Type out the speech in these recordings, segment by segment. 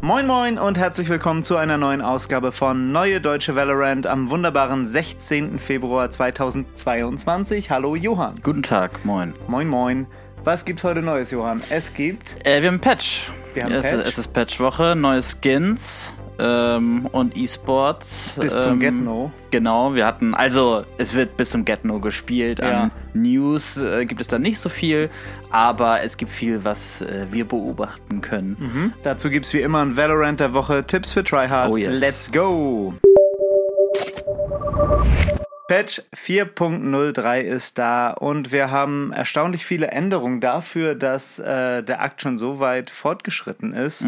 Moin Moin und herzlich willkommen zu einer neuen Ausgabe von Neue Deutsche Valorant am wunderbaren 16. Februar 2022. Hallo Johann. Guten Tag, moin. Moin Moin. Was gibt's heute Neues, Johann? Es gibt. Äh, wir haben Patch. Wir haben es, Patch. es ist Patchwoche, neue Skins ähm, und E-Sports. Bis zum ähm, Get-No. Genau, wir hatten, also es wird bis zum Get-No gespielt. Ja. An News äh, gibt es da nicht so viel, aber es gibt viel, was äh, wir beobachten können. Mhm. Dazu gibt's wie immer ein Valorant der Woche. Tipps für Tryhards. Oh yes. Let's go! Patch 4.03 ist da und wir haben erstaunlich viele Änderungen dafür, dass äh, der Akt schon so weit fortgeschritten ist.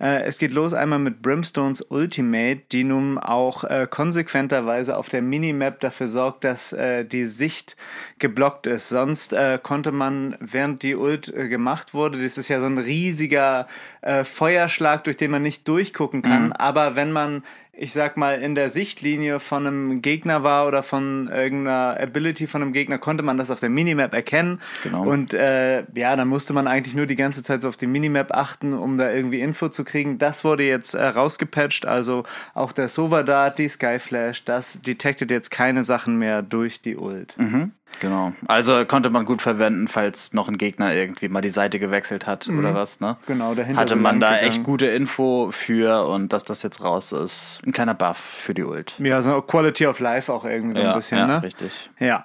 Äh, es geht los einmal mit Brimstones Ultimate, die nun auch äh, konsequenterweise auf der Minimap dafür sorgt, dass äh, die Sicht geblockt ist. Sonst äh, konnte man, während die Ult äh, gemacht wurde, das ist ja so ein riesiger äh, Feuerschlag, durch den man nicht durchgucken kann, aber wenn man ich sag mal, in der Sichtlinie von einem Gegner war oder von irgendeiner Ability von einem Gegner, konnte man das auf der Minimap erkennen. Genau. Und äh, ja, dann musste man eigentlich nur die ganze Zeit so auf die Minimap achten, um da irgendwie Info zu kriegen. Das wurde jetzt äh, rausgepatcht, also auch der Sova Dart, die Skyflash, das detectet jetzt keine Sachen mehr durch die Ult. Mhm, genau. Also konnte man gut verwenden, falls noch ein Gegner irgendwie mal die Seite gewechselt hat oder was, ne? Genau, dahinter Hatte man da gegangen. echt gute Info für und dass das jetzt raus ist. Ein kleiner Buff für die Ult. Ja, so Quality of Life auch irgendwie so ein ja, bisschen, ja, ne? richtig. Ja.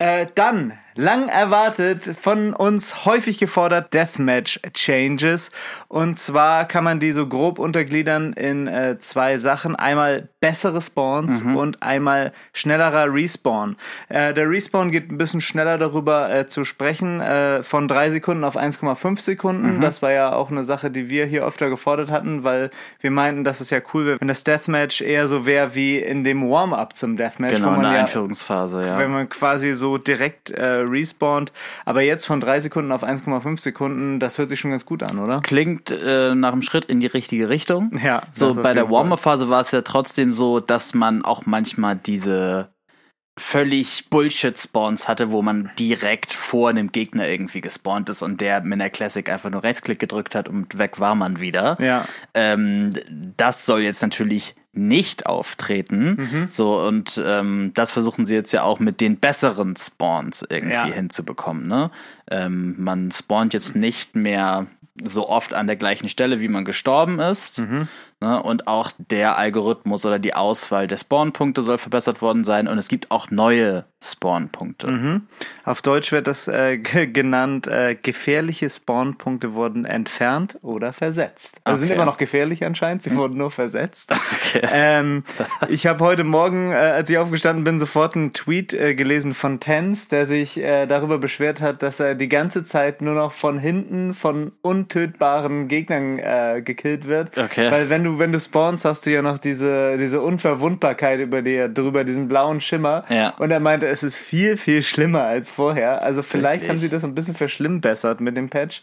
Äh, dann, lang erwartet, von uns häufig gefordert, Deathmatch Changes. Und zwar kann man die so grob untergliedern in äh, zwei Sachen. Einmal bessere Spawns und einmal schnellerer Respawn. Äh, der Respawn geht ein bisschen schneller darüber äh, zu sprechen, äh, von drei Sekunden auf 1,5 Sekunden. Das war ja auch eine Sache, die wir hier öfter gefordert hatten, weil wir meinten, dass es ja cool wäre, wenn das Deathmatch eher so wäre wie in dem Warm-up zum Deathmatch, Genau, in der ja Einführungsphase, ja. wenn man quasi so direkt äh, respawnt. Aber jetzt von 3 Sekunden auf 1,5 Sekunden, das hört sich schon ganz gut an, oder? Klingt äh, nach einem Schritt in die richtige Richtung. Ja, So bei der. Warm-Up-Phase war es ja trotzdem so, dass man auch manchmal diese völlig Bullshit-Spawns hatte, wo man direkt vor einem Gegner irgendwie gespawnt ist und der mit einer Classic einfach nur Rechtsklick gedrückt hat und weg war man wieder. Ja. Ähm, das soll jetzt natürlich nicht auftreten. Mhm. So, und ähm, das versuchen sie jetzt ja auch mit den besseren Spawns irgendwie Ja. hinzubekommen. Ne? Ähm, man spawnt jetzt nicht mehr so oft an der gleichen Stelle, wie man gestorben ist. Mhm. Ne? Und auch der Algorithmus oder die Auswahl der Spawnpunkte soll verbessert worden sein. Und es gibt auch neue Spawnpunkte. Mhm. Auf Deutsch wird das äh, genannt, äh, gefährliche Spawnpunkte wurden entfernt oder versetzt. Also sind Okay. immer noch gefährlich anscheinend, sie wurden nur versetzt. Ähm, ich habe heute Morgen, äh, als ich aufgestanden bin, sofort einen Tweet äh, gelesen von Tens, der sich äh, darüber beschwert hat, dass er die ganze Zeit nur noch von hinten von untötbaren Gegnern äh, gekillt wird. Okay. Weil wenn du, wenn du spawnst, hast du ja noch diese, diese Unverwundbarkeit über dir drüber, diesen blauen Schimmer. Ja. Und er meinte, es ist viel, viel schlimmer als vorher. Also vielleicht Wirklich? haben sie das ein bisschen verschlimmbessert mit dem Patch.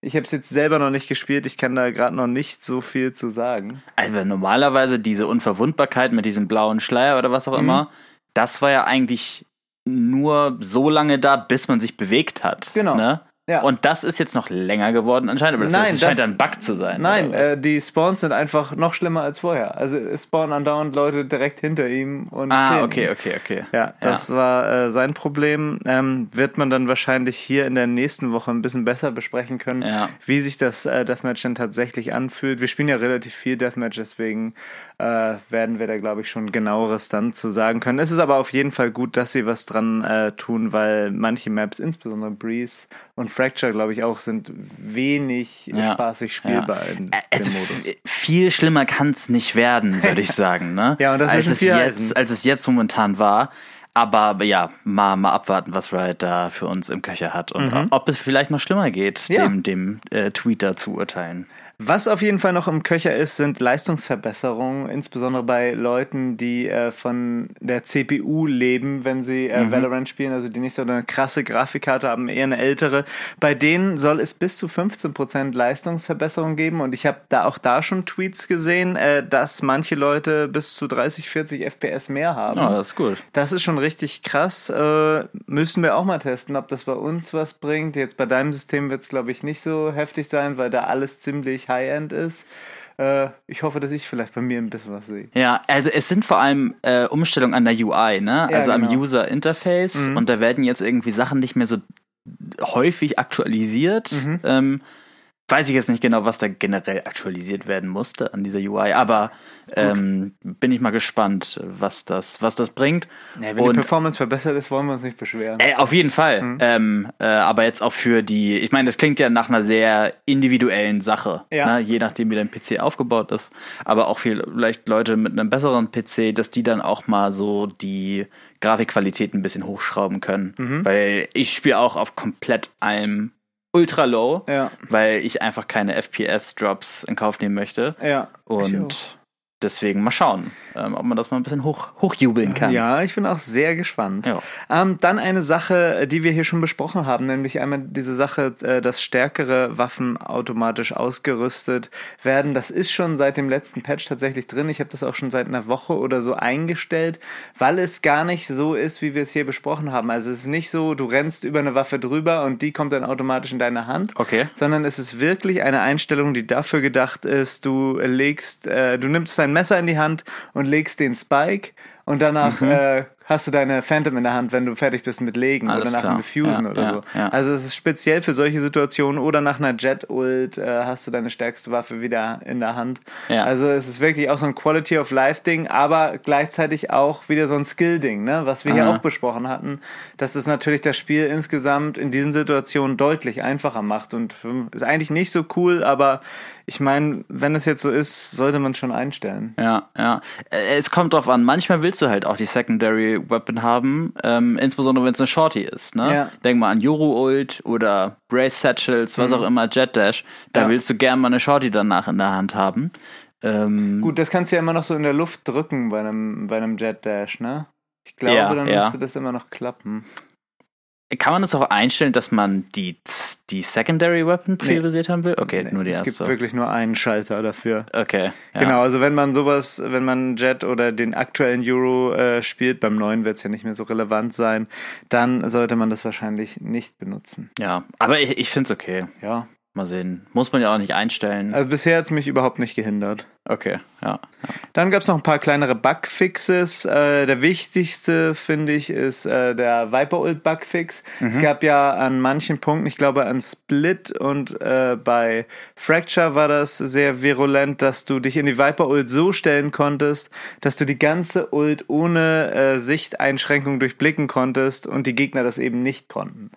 Ich habe es jetzt selber noch nicht gespielt, ich kann da gerade noch nicht so viel zu sagen. Also normalerweise diese Unverwundbarkeit mit diesem blauen Schleier oder was auch Mhm. immer, das war ja eigentlich nur so lange da, bis man sich bewegt hat. Genau. Ne? Ja. Und das ist jetzt noch länger geworden anscheinend, aber das, Nein, das scheint das- ein Bug zu sein. Nein, äh, die Spawns sind einfach noch schlimmer als vorher. Also es spawnen andauernd Leute direkt hinter ihm und ah, killen okay, okay, okay. Ja, das war äh, sein Problem. Ähm, wird man dann wahrscheinlich hier in der nächsten Woche ein bisschen besser besprechen können, Ja. wie sich das äh, Deathmatch dann tatsächlich anfühlt. Wir spielen ja relativ viel Deathmatch, deswegen äh, werden wir da, glaube ich, schon genaueres dann zu sagen können. Es ist aber auf jeden Fall gut, dass sie was dran äh, tun, weil manche Maps, insbesondere Breeze und Fracture, glaube ich, auch sind wenig Ja. spaßig spielbar in Ä- Also dem Modus. viel schlimmer kann es nicht werden, würde ich sagen. Ne? Ja, und das als es jetzt, heißen. als es jetzt momentan war. Aber, ja, mal, mal abwarten, was Riot da für uns im Köcher hat und ob es vielleicht noch schlimmer geht, Mhm. Ja. dem, dem äh, Tweet da zu urteilen. Was auf jeden Fall noch im Köcher ist, sind Leistungsverbesserungen, insbesondere bei Leuten, die äh, von der CPU leben, wenn sie äh, mhm. Valorant spielen, also die nicht so eine krasse Grafikkarte haben, eher eine ältere. Bei denen soll es bis zu 15% Leistungsverbesserung geben und ich habe da auch da schon Tweets gesehen, äh, dass manche Leute bis zu 30, 40 FPS mehr haben. Oh, das ist gut. Das ist schon richtig krass. Äh, müssen wir auch mal testen, ob das bei uns was bringt. Jetzt bei deinem System wird es, glaube ich, nicht so heftig sein, weil da alles ziemlich High-End ist. Äh, ich hoffe, dass ich vielleicht bei mir ein bisschen was sehe. Ja, also es sind vor allem äh, Umstellungen an der UI, ne? Ja, also genau. am User Interface Mhm. und da werden jetzt irgendwie Sachen nicht mehr so häufig aktualisiert. Mhm. Ähm, weiß ich jetzt nicht genau, was da generell aktualisiert werden musste an dieser UI, aber ähm, bin ich mal gespannt, was das, was das bringt. Ja, wenn die Und- Performance verbessert ist, wollen wir uns nicht beschweren. Ey, auf jeden Fall. Mhm. Ähm, äh, aber jetzt auch für die, ich meine, das klingt ja nach einer sehr individuellen Sache, Ja. ne? je nachdem, wie dein PC aufgebaut ist. Aber auch vielleicht Leute mit einem besseren PC, dass die dann auch mal so die Grafikqualität ein bisschen hochschrauben können. Mhm. Weil ich spiele auch auf komplett allem ultra low, Ja, weil ich einfach keine FPS-Drops in Kauf nehmen möchte. ja. Und deswegen mal schauen, ähm, ob man das mal ein bisschen hoch, hochjubeln kann. Ja, ich bin auch sehr gespannt. Ja. Ähm, dann eine Sache, die wir hier schon besprochen haben, nämlich einmal diese Sache, äh, dass stärkere Waffen automatisch ausgerüstet werden. Das ist schon seit dem letzten Patch tatsächlich drin. Ich habe das auch schon seit einer Woche oder so eingestellt, weil es gar nicht so ist, wie wir es hier besprochen haben. Also es ist nicht so, du rennst über eine Waffe drüber und die kommt dann automatisch in deine Hand. Okay. sondern es ist wirklich eine Einstellung, die dafür gedacht ist, du legst, äh, du nimmst dein Messer in die Hand und legst den Spike und danach Mhm. äh, hast du deine Phantom in der Hand, wenn du fertig bist mit Legen Alles oder nach klar. dem Diffusen Ja, oder ja, so. ja. Also es ist speziell für solche Situationen oder nach einer Jet-Ult äh, hast du deine stärkste Waffe wieder in der Hand. Also es ist wirklich auch so ein Quality of Life Ding, aber gleichzeitig auch wieder so ein Skill Ding, ne? was wir hier Aha. auch besprochen hatten, dass es natürlich das Spiel insgesamt in diesen Situationen deutlich einfacher macht und ähm, ist eigentlich nicht so cool, aber ich meine, wenn es jetzt so ist, sollte man schon einstellen. Ja, ja. Äh, Es kommt drauf an. Manchmal willst du halt auch die Secondary Weapon haben, ähm, insbesondere wenn es eine Shorty ist. Ne? Ja. Denk mal an Yoru Ult oder Brace Satchels, was auch immer, Jet Dash. Da Mhm. Ja. willst du gern mal eine Shorty danach in der Hand haben. Ähm, Gut, das kannst du ja immer noch so in der Luft drücken bei einem, bei einem Jet Dash, ne? Ich glaube, Ja, dann müsste das immer noch klappen. Kann man das auch einstellen, dass man die, die Secondary Weapon priorisiert haben will? Okay, Nee, nur die es erste. gibt wirklich nur einen Schalter dafür. okay. Ja. Genau, also wenn man sowas, wenn man Jet oder den aktuellen Euro äh, spielt, beim neuen wird es ja nicht mehr so relevant sein, dann sollte man das wahrscheinlich nicht benutzen. Ja, aber ich, ich finde es okay. Ja. Mal sehen. Muss man ja auch nicht einstellen. Also bisher hat es mich überhaupt nicht gehindert. Okay, ja. Dann gab es noch ein paar kleinere Bugfixes. Äh, der wichtigste, finde ich, ist äh, der Viper Ult Bugfix. Es gab ja an manchen Punkten, ich glaube an Split und äh, bei Fracture war das sehr virulent, dass du dich in die Viper Ult so stellen konntest, dass du die ganze Ult ohne äh, Sichteinschränkung durchblicken konntest und die Gegner das eben nicht konnten.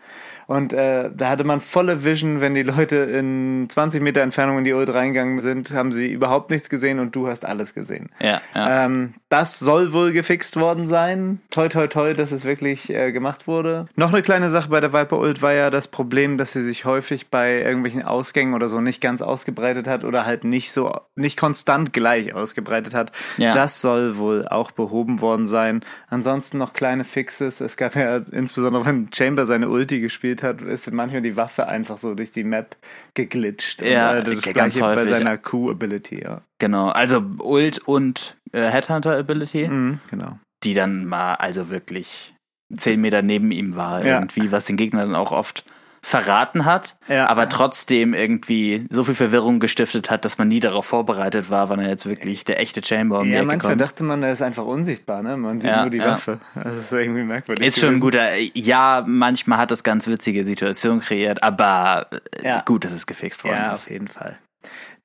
Und äh, da hatte man volle Vision, wenn die Leute in 20 Meter Entfernung in die Ult reingegangen sind, haben sie überhaupt nichts gesehen und du hast alles gesehen. Ja, ja. Ähm, das soll wohl gefixt worden sein. Toi, toi, toi, dass es wirklich äh, gemacht wurde. Noch eine kleine Sache bei der Viper Ult war ja das Problem, dass sie sich häufig bei irgendwelchen Ausgängen oder so nicht ganz ausgebreitet hat oder halt nicht so, nicht konstant gleich ausgebreitet hat. Ja. Das soll wohl auch behoben worden sein. Ansonsten noch kleine Fixes. Es gab ja insbesondere, wenn Chamber seine Ulti gespielt hat, ist manchmal die Waffe einfach so durch die Map geglitscht. Ja, und, äh, das ganz gleiche bei häufig. seiner Q-Ability, ja. Genau, also Ult und äh, Headhunter Ability, Mhm, genau. die dann mal also wirklich zehn Meter neben ihm war Ja. irgendwie, was den Gegner dann auch oft verraten hat, Ja. aber trotzdem irgendwie so viel Verwirrung gestiftet hat, dass man nie darauf vorbereitet war, wann er jetzt wirklich der echte Chamber um Ja, manchmal kommt. dachte man, er ist einfach unsichtbar, ne? Man sieht Ja, nur die ja. Waffe. Das ist irgendwie merkwürdig. Ist schon ein guter, ja, manchmal hat das ganz witzige Situationen kreiert, aber äh, gut, dass es gefixt worden Ja, ist. auf jeden Fall.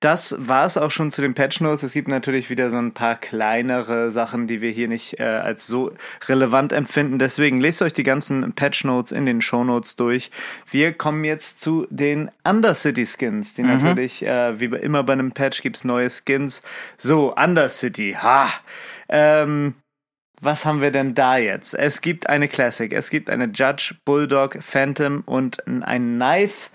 Das war es auch schon zu den Patch Notes. Es gibt natürlich wieder so ein paar kleinere Sachen, die wir hier nicht äh, als so relevant empfinden. Deswegen lest euch die ganzen Patch Notes in den Show Notes durch. Wir kommen jetzt zu den Undercity Skins, die natürlich, äh, wie immer bei einem Patch gibt's neue Skins. So, Undercity, ha! Ähm, was haben wir denn da jetzt? Es gibt eine Classic, es gibt eine Judge, Bulldog, Phantom und ein Knife.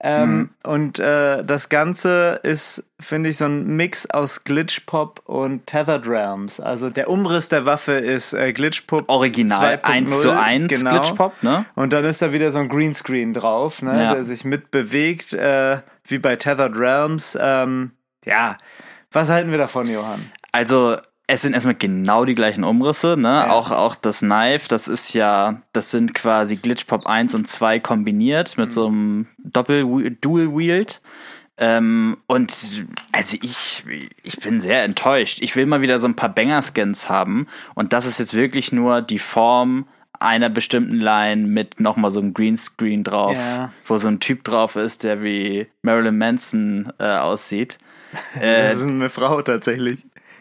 Ähm, Mhm. Und äh, das Ganze ist, finde ich, so ein Mix aus Glitchpop und Tethered Realms. Also der Umriss der Waffe ist äh, Glitchpop Original 2.0, 1 zu 1 genau. Glitchpop, ne? Und dann ist da wieder so ein Greenscreen drauf, ne, Ja. der sich mitbewegt, äh, wie bei Tethered Realms. Ähm, ja, was halten wir davon, Johann? Also, es sind erstmal genau die gleichen Umrisse, ne? Auch, auch das Knife, das ist ja, das sind quasi Glitchpop 1 und 2 kombiniert mit so einem Doppel-Dual-Wield. Ähm, und also ich, ich bin sehr enttäuscht. Ich will mal wieder so ein paar Banger-Skins haben. Und das ist jetzt wirklich nur die Form einer bestimmten Line mit nochmal so einem Greenscreen drauf, Ja. wo so ein Typ drauf ist, der wie Marilyn Manson äh, aussieht. Äh, Das ist eine Frau tatsächlich.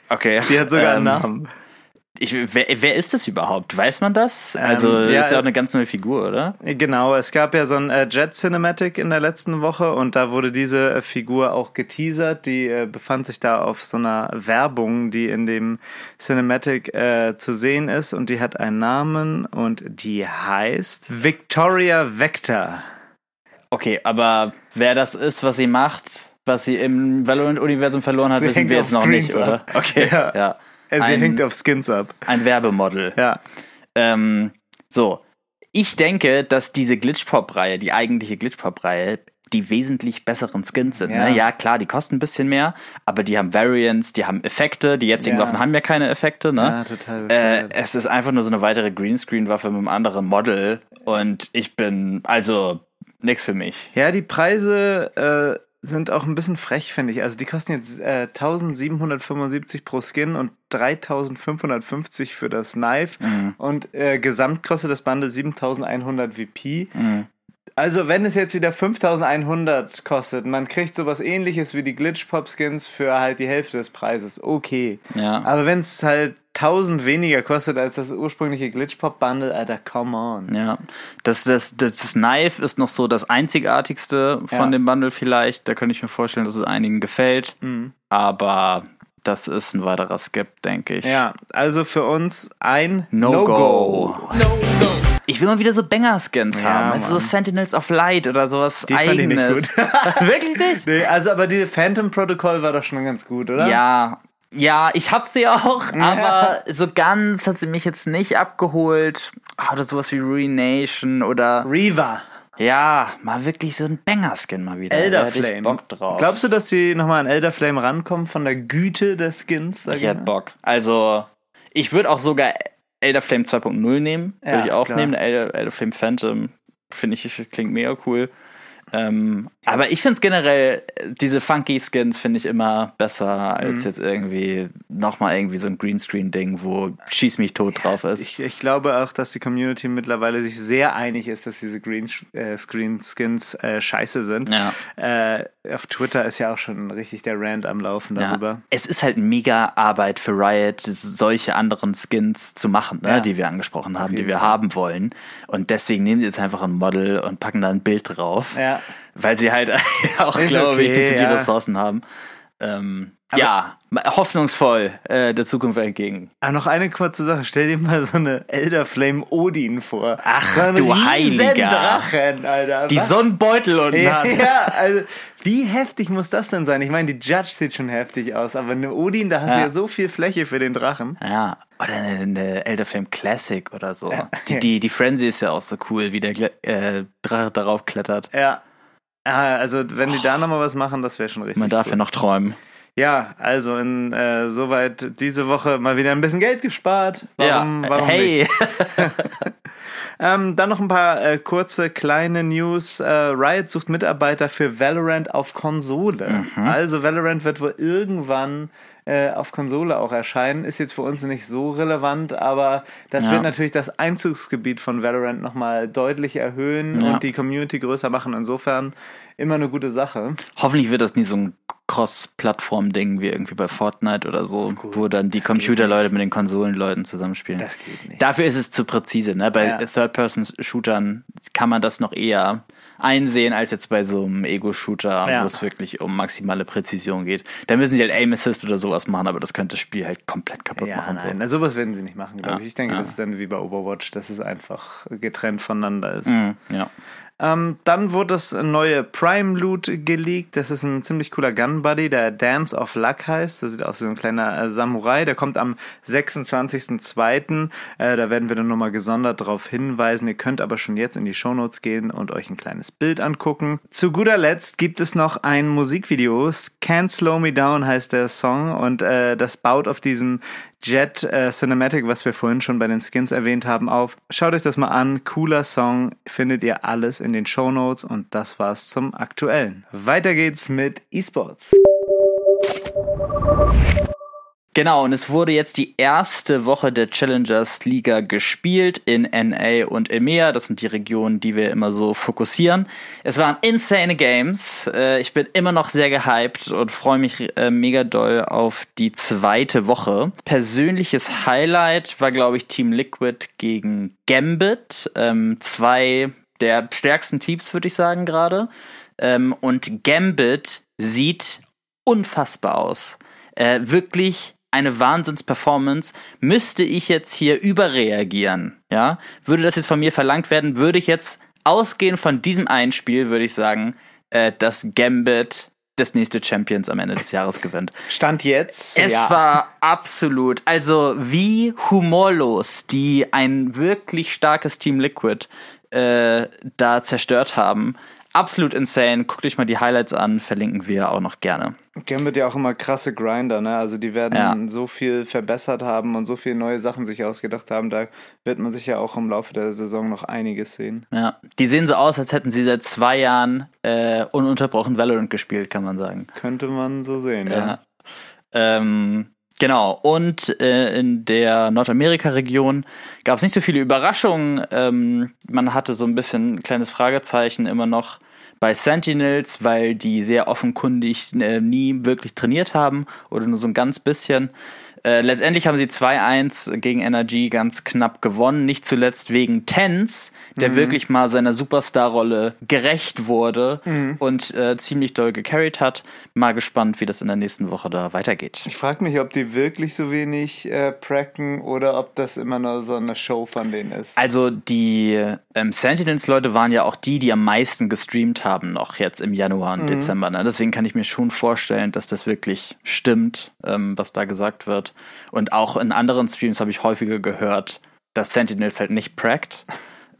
Okay. Die hat sogar einen Ähm, Namen. ich, wer, wer ist das überhaupt? Weiß man das? Also, Ähm, ja, ist ja auch äh, eine ganz neue Figur, oder? Genau, es gab ja so ein äh, Jet Cinematic in der letzten Woche und da wurde diese äh, Figur auch geteasert. Die äh, befand sich da auf so einer Werbung, die in dem Cinematic äh, zu sehen ist und die hat einen Namen und die heißt Victoria Vector. Okay, aber wer das ist, was sie macht, was sie im Valorant-Universum verloren hat, Sie wissen wir jetzt noch Screens nicht, oder? ab. Okay, Ja. ja. Äh, Sie Ein- hängt auf Skins ab. Ein Werbemodel. Ja. Ähm, so, ich denke, dass diese Glitchpop-Reihe, die eigentliche Glitchpop-Reihe, die wesentlich besseren Skins sind. Ja. Ne? ja, klar, die kosten ein bisschen mehr, aber die haben Variants, die haben Effekte. Die jetzigen Ja. Waffen haben ja keine Effekte. Ne? Ja, total Äh, es ist einfach nur so eine weitere Greenscreen-Waffe mit einem anderen Model und ich bin, also, nix für mich. Ja, die Preise äh, sind auch ein bisschen frech, finde ich. Also die kosten jetzt äh, 1775 pro Skin und 3550 für das Knife. Und äh, gesamt kostet das Bundle 7100 VP. Also wenn es jetzt wieder 5100 kostet, man kriegt sowas ähnliches wie die Glitch-Pop-Skins für halt die Hälfte des Preises. Okay. Ja. Aber wenn es halt 1000 weniger kostet als das ursprüngliche Glitch-Pop-Bundle, Alter, come on. Ja, das, das, das, das Knife ist noch so das einzigartigste von Ja. dem Bundle vielleicht. Da könnte ich mir vorstellen, dass es einigen gefällt. Mhm. Aber das ist ein weiterer Skip, denke ich. Ja, also für uns ein No-Go. No-Go. Ich will mal wieder so Banger-Skins Ja, haben. Also so. Sentinels of Light oder sowas Die fand ich nicht eigenes. gut. Wirklich nicht? Nee, also aber die Phantom Protocol war doch schon ganz gut, oder? Ja. Ja, ich hab sie auch, Ja. aber so ganz hat sie mich jetzt nicht abgeholt. Ah, Oder sowas wie Ruination oder Reaver. Ja, mal wirklich so ein Banger-Skin mal wieder. Elder Da hätte ich Flame. Bock drauf. Glaubst du, dass sie nochmal an Elder Flame rankommen von der Güte des Skins? ich hätte? Bock. Also, ich würde auch sogar Elder Flame 2.0 nehmen. Würde Ja, ich auch klar. nehmen. Elder, Elder Flame Phantom finde ich klingt mega cool. Ähm, aber ich finde es generell, diese funky Skins finde ich immer besser als Mhm. jetzt irgendwie nochmal irgendwie so ein Greenscreen-Ding, wo Schieß mich tot drauf ist. Ich, ich glaube auch, dass die Community mittlerweile sich sehr einig ist, dass diese Green äh, äh, scheiße sind. Ja. Äh, auf Twitter ist ja auch schon richtig der Rant am Laufen Ja. darüber. Es ist halt mega Arbeit für Riot, solche anderen Skins zu machen, ne, Ja. die wir angesprochen haben, die wir Fall. haben wollen. Und deswegen nehmen sie jetzt einfach ein Model und packen da ein Bild drauf. Ja. Weil sie halt auch, glaube ich, okay, nicht so die ja. Ressourcen haben. Ähm, ja, hoffnungsvoll äh, der Zukunft entgegen. Ah, noch eine kurze Sache. Stell dir mal so eine Elder Flame Odin vor. Ach, so du Heiliger. Drachen, Alter. Die Was? so einen Beutel unten ja, hat. ja, also wie heftig muss das denn sein? Ich meine, die Judge sieht schon heftig aus, aber eine Odin, da hast du Ja. ja so viel Fläche für den Drachen. Ja, oder eine, eine Elder Flame Classic oder so. Ja. Die, die, die Frenzy ist ja auch so cool, wie der äh, Drache darauf klettert. Ja. Ah, also wenn die da nochmal was machen, das wäre schon richtig. Man darf cool. ja noch träumen. Ja, also in, äh, soweit diese Woche mal wieder ein bisschen Geld gespart. Warum, ja, warum hey. Ähm, dann noch ein paar äh, kurze kleine News. Äh, Riot sucht Mitarbeiter für Valorant auf Konsole. Mhm. Also Valorant wird wohl irgendwann äh, auf Konsole auch erscheinen. Ist jetzt für uns nicht so relevant, aber das Ja. wird natürlich das Einzugsgebiet von Valorant nochmal deutlich erhöhen Ja. und die Community größer machen. Insofern immer eine gute Sache. Hoffentlich wird das nie so ein Cross-Plattform-Ding wie irgendwie bei Fortnite oder so, wo dann die Computerleute mit den Konsolenleuten zusammenspielen. Das geht nicht. Dafür ist es zu präzise. Ne? Bei Ja. Third-Person-Shootern kann man das noch eher einsehen als jetzt bei so einem Ego-Shooter, Ja. wo es wirklich um maximale Präzision geht. Da müssen sie halt Aim Assist oder sowas machen, aber das könnte das Spiel halt komplett kaputt Ja, machen. nein, So. na, sowas werden sie nicht machen, glaube ich. Ich denke, das ist dann wie bei Overwatch, dass es einfach getrennt voneinander ist. Mhm, ja. Ähm, dann wurde das neue Prime Loot geleakt. Das ist ein ziemlich cooler Gun Buddy, der Dance of Luck heißt. Das sieht aus wie ein kleiner äh, Samurai. Der kommt am 26.02. Äh, da werden wir dann nochmal gesondert darauf hinweisen. Ihr könnt aber schon jetzt in die Shownotes gehen und euch ein kleines Bild angucken. Zu guter Letzt gibt es noch ein Musikvideo. Can't Slow Me Down heißt der Song und äh, das baut auf diesem Jet äh, Cinematic, was wir vorhin schon bei den Skins erwähnt haben, auf. Schaut euch das mal an. Cooler Song. Findet ihr alles in den Show Notes und das war's zum Aktuellen. Weiter geht's mit eSports. Genau, und es wurde jetzt die erste Woche der Challengers Liga gespielt in NA und EMEA. Das sind die Regionen, die wir immer so fokussieren. Es waren insane Games. Äh, ich bin immer noch sehr gehypt und freue mich äh, mega doll auf die zweite Woche. Persönliches Highlight war, glaube ich, Team Liquid gegen Gambit. Ähm, zwei der stärksten Teams, würde ich sagen, gerade. Ähm, und Gambit sieht unfassbar aus. Äh, wirklich eine Wahnsinnsperformance, müsste ich jetzt hier überreagieren, ja, würde das jetzt von mir verlangt werden, würde ich jetzt ausgehend von diesem Einspiel, würde ich sagen, äh, dass Gambit des nächste Champions am Ende des Jahres gewinnt. Stand jetzt. Es ja. war absolut, also wie humorlos die ein wirklich starkes Team Liquid äh, da zerstört haben absolut insane. Guckt euch mal die Highlights an, verlinken wir auch noch gerne. Gambit ja auch immer krasse Grinder, ne? Also die werden ja. so viel verbessert haben und so viele neue Sachen sich ausgedacht haben. Da wird man sich ja auch im Laufe der Saison noch einiges sehen. Ja, die sehen so aus, als hätten sie seit zwei Jahren äh, ununterbrochen Valorant gespielt, kann man sagen. Könnte man so sehen, ja. ja. Ähm, Genau, und äh, in der Nordamerika-Region gab es nicht so viele Überraschungen. Ähm, man hatte so ein bisschen ein kleines Fragezeichen immer noch bei Sentinels, weil die sehr offenkundig äh, nie wirklich trainiert haben oder nur so ein ganz bisschen. Äh, letztendlich haben sie 2-1 gegen Energy ganz knapp gewonnen, nicht zuletzt wegen Tens, der mhm. wirklich mal seiner Superstar-Rolle gerecht wurde mhm. und äh, ziemlich doll gecarried hat. Mal gespannt, wie das in der nächsten Woche da weitergeht. Ich frage mich, ob die wirklich so wenig äh, pracken oder ob das immer nur so eine Show von denen ist. Also die ähm, Sentinels-Leute waren ja auch die, die am meisten gestreamt haben noch jetzt im Januar und mhm. Dezember. Ne? Deswegen kann ich mir schon vorstellen, dass das wirklich stimmt, ähm, was da gesagt wird. Und auch in anderen Streams habe ich häufiger gehört, dass Sentinels halt nicht prackt.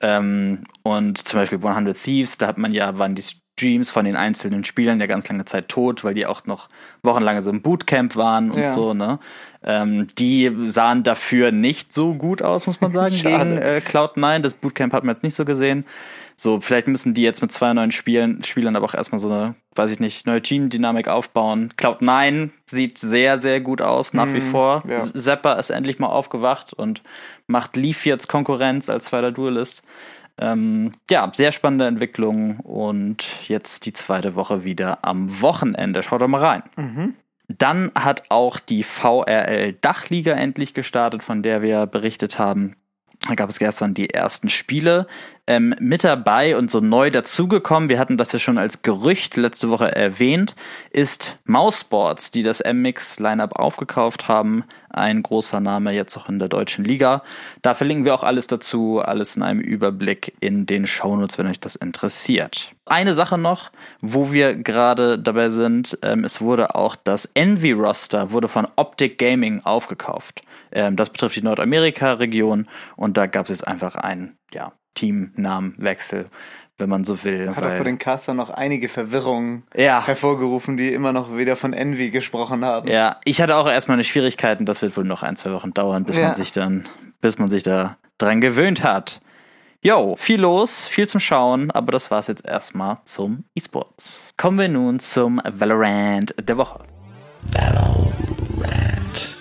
ähm, und zum Beispiel 100 Thieves, da hat man ja, waren die Streams von den einzelnen Spielern ja ganz lange Zeit tot, weil die auch noch wochenlang so im Bootcamp waren und ja. so, ne? Ähm, die sahen dafür nicht so gut aus, muss man sagen, gegen äh, Cloud9. Das Bootcamp hat man jetzt nicht so gesehen. So, vielleicht müssen die jetzt mit zwei neuen Spielen, Spielern aber auch erstmal so eine, weiß ich nicht, neue Team-Dynamik aufbauen. Cloud9 sieht sehr, sehr gut aus, nach mm, wie mhm, vor. Ja. Zapper ist endlich mal aufgewacht und macht Leaf jetzt Konkurrenz als zweiter Duelist. Ähm, ja, sehr spannende Entwicklung und jetzt die zweite Woche wieder am Wochenende. Schaut doch mal rein. Mhm. Dann hat auch die VRL Dachliga endlich gestartet, von der wir berichtet haben. Da gab es gestern die ersten Spiele. Ähm, mit dabei und so neu dazugekommen, wir hatten das ja schon als Gerücht letzte Woche erwähnt, ist Mousesports, die das MX-Lineup aufgekauft haben. Ein großer Name jetzt auch in der deutschen Liga. Da verlinken wir auch alles dazu, alles in einem Überblick in den Shownotes, wenn euch das interessiert. Eine Sache noch, wo wir gerade dabei sind, ähm, es wurde auch das Envy-Roster wurde von Optic Gaming aufgekauft. Ähm, das betrifft die Nordamerika-Region und da gab es jetzt einfach einen ja, Teamnamenwechsel, wenn man so will. Hat auch bei den Castern noch einige Verwirrungen ja. hervorgerufen, die immer noch wieder von Envy gesprochen haben. Ja, ich hatte auch erstmal eine Schwierigkeiten, das wird wohl noch ein, zwei Wochen dauern, bis ja. man sich dann, bis man sich da dran gewöhnt hat. Jo, viel los, viel zum Schauen, aber das war's jetzt erstmal zum E-Sports. Kommen wir nun zum Valorant der Woche. Valorant.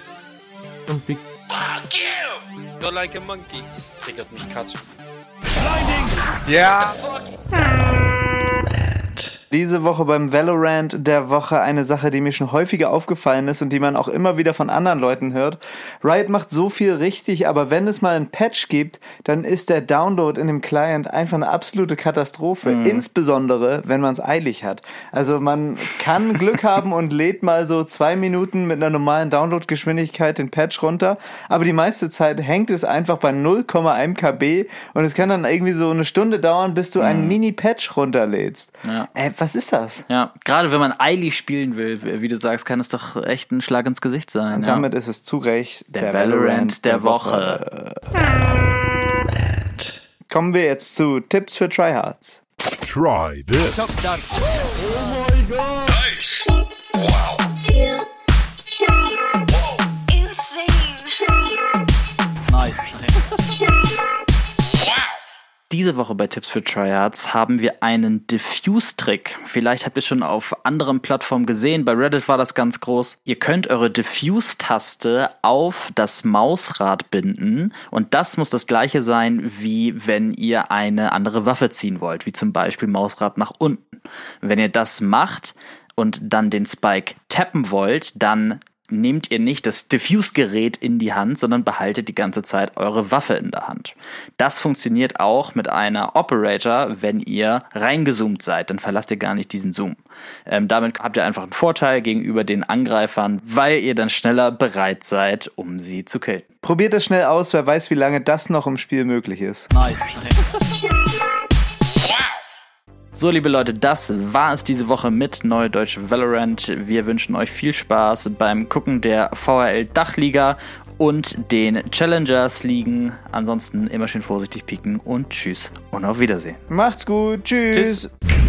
Und wie. Fuck you! You're like a monkey. Das triggert mich Katsu. Blinding! Ja! Diese Woche beim Valorant der Woche eine Sache, die mir schon häufiger aufgefallen ist und die man auch immer wieder von anderen Leuten hört. Riot macht so viel richtig, aber wenn es mal ein Patch gibt, dann ist der Download in dem Client einfach eine absolute Katastrophe. Mhm. Insbesondere, wenn man es eilig hat. Also man kann Glück haben und lädt mal so zwei Minuten mit einer normalen Downloadgeschwindigkeit den Patch runter, aber die meiste Zeit hängt es einfach bei 0,1 KB und es kann dann irgendwie so eine Stunde dauern, bis du mhm. einen Mini-Patch runterlädst. Ja. Äh, was ist das? Ja, gerade wenn man eilig spielen will, wie du sagst, kann es doch echt ein Schlag ins Gesicht sein. Und ja. damit ist es zu Recht der, der Valorant, der, der Woche. Woche. Kommen wir jetzt zu Tipps für Tryhards. Try this. Oh my god. Nice. Diese Woche bei Tipps für Tryhards haben wir einen Diffuse-Trick. Vielleicht habt ihr schon auf anderen Plattformen gesehen. Bei Reddit war das ganz groß. Ihr könnt eure Diffuse-Taste auf das Mausrad binden und das muss das gleiche sein, wie wenn ihr eine andere Waffe ziehen wollt, wie zum Beispiel Mausrad nach unten. Wenn ihr das macht und dann den Spike tappen wollt, dann nehmt ihr nicht das Diffuse-Gerät in die Hand, sondern behaltet die ganze Zeit eure Waffe in der Hand. Das funktioniert auch mit einer Operator, wenn ihr reingezoomt seid, dann verlasst ihr gar nicht diesen Zoom. Ähm, damit habt ihr einfach einen Vorteil gegenüber den Angreifern, weil ihr dann schneller bereit seid, um sie zu killen. Probiert es schnell aus, wer weiß, wie lange das noch im Spiel möglich ist. Nice. So, liebe Leute, das war es diese Woche mit Neue Deutsche Valorant. Wir wünschen euch viel Spaß beim Gucken der VRL Dachliga und den Challengers Ligen. Ansonsten immer schön vorsichtig pieken und tschüss und auf Wiedersehen. Macht's gut. Tschüss. tschüss.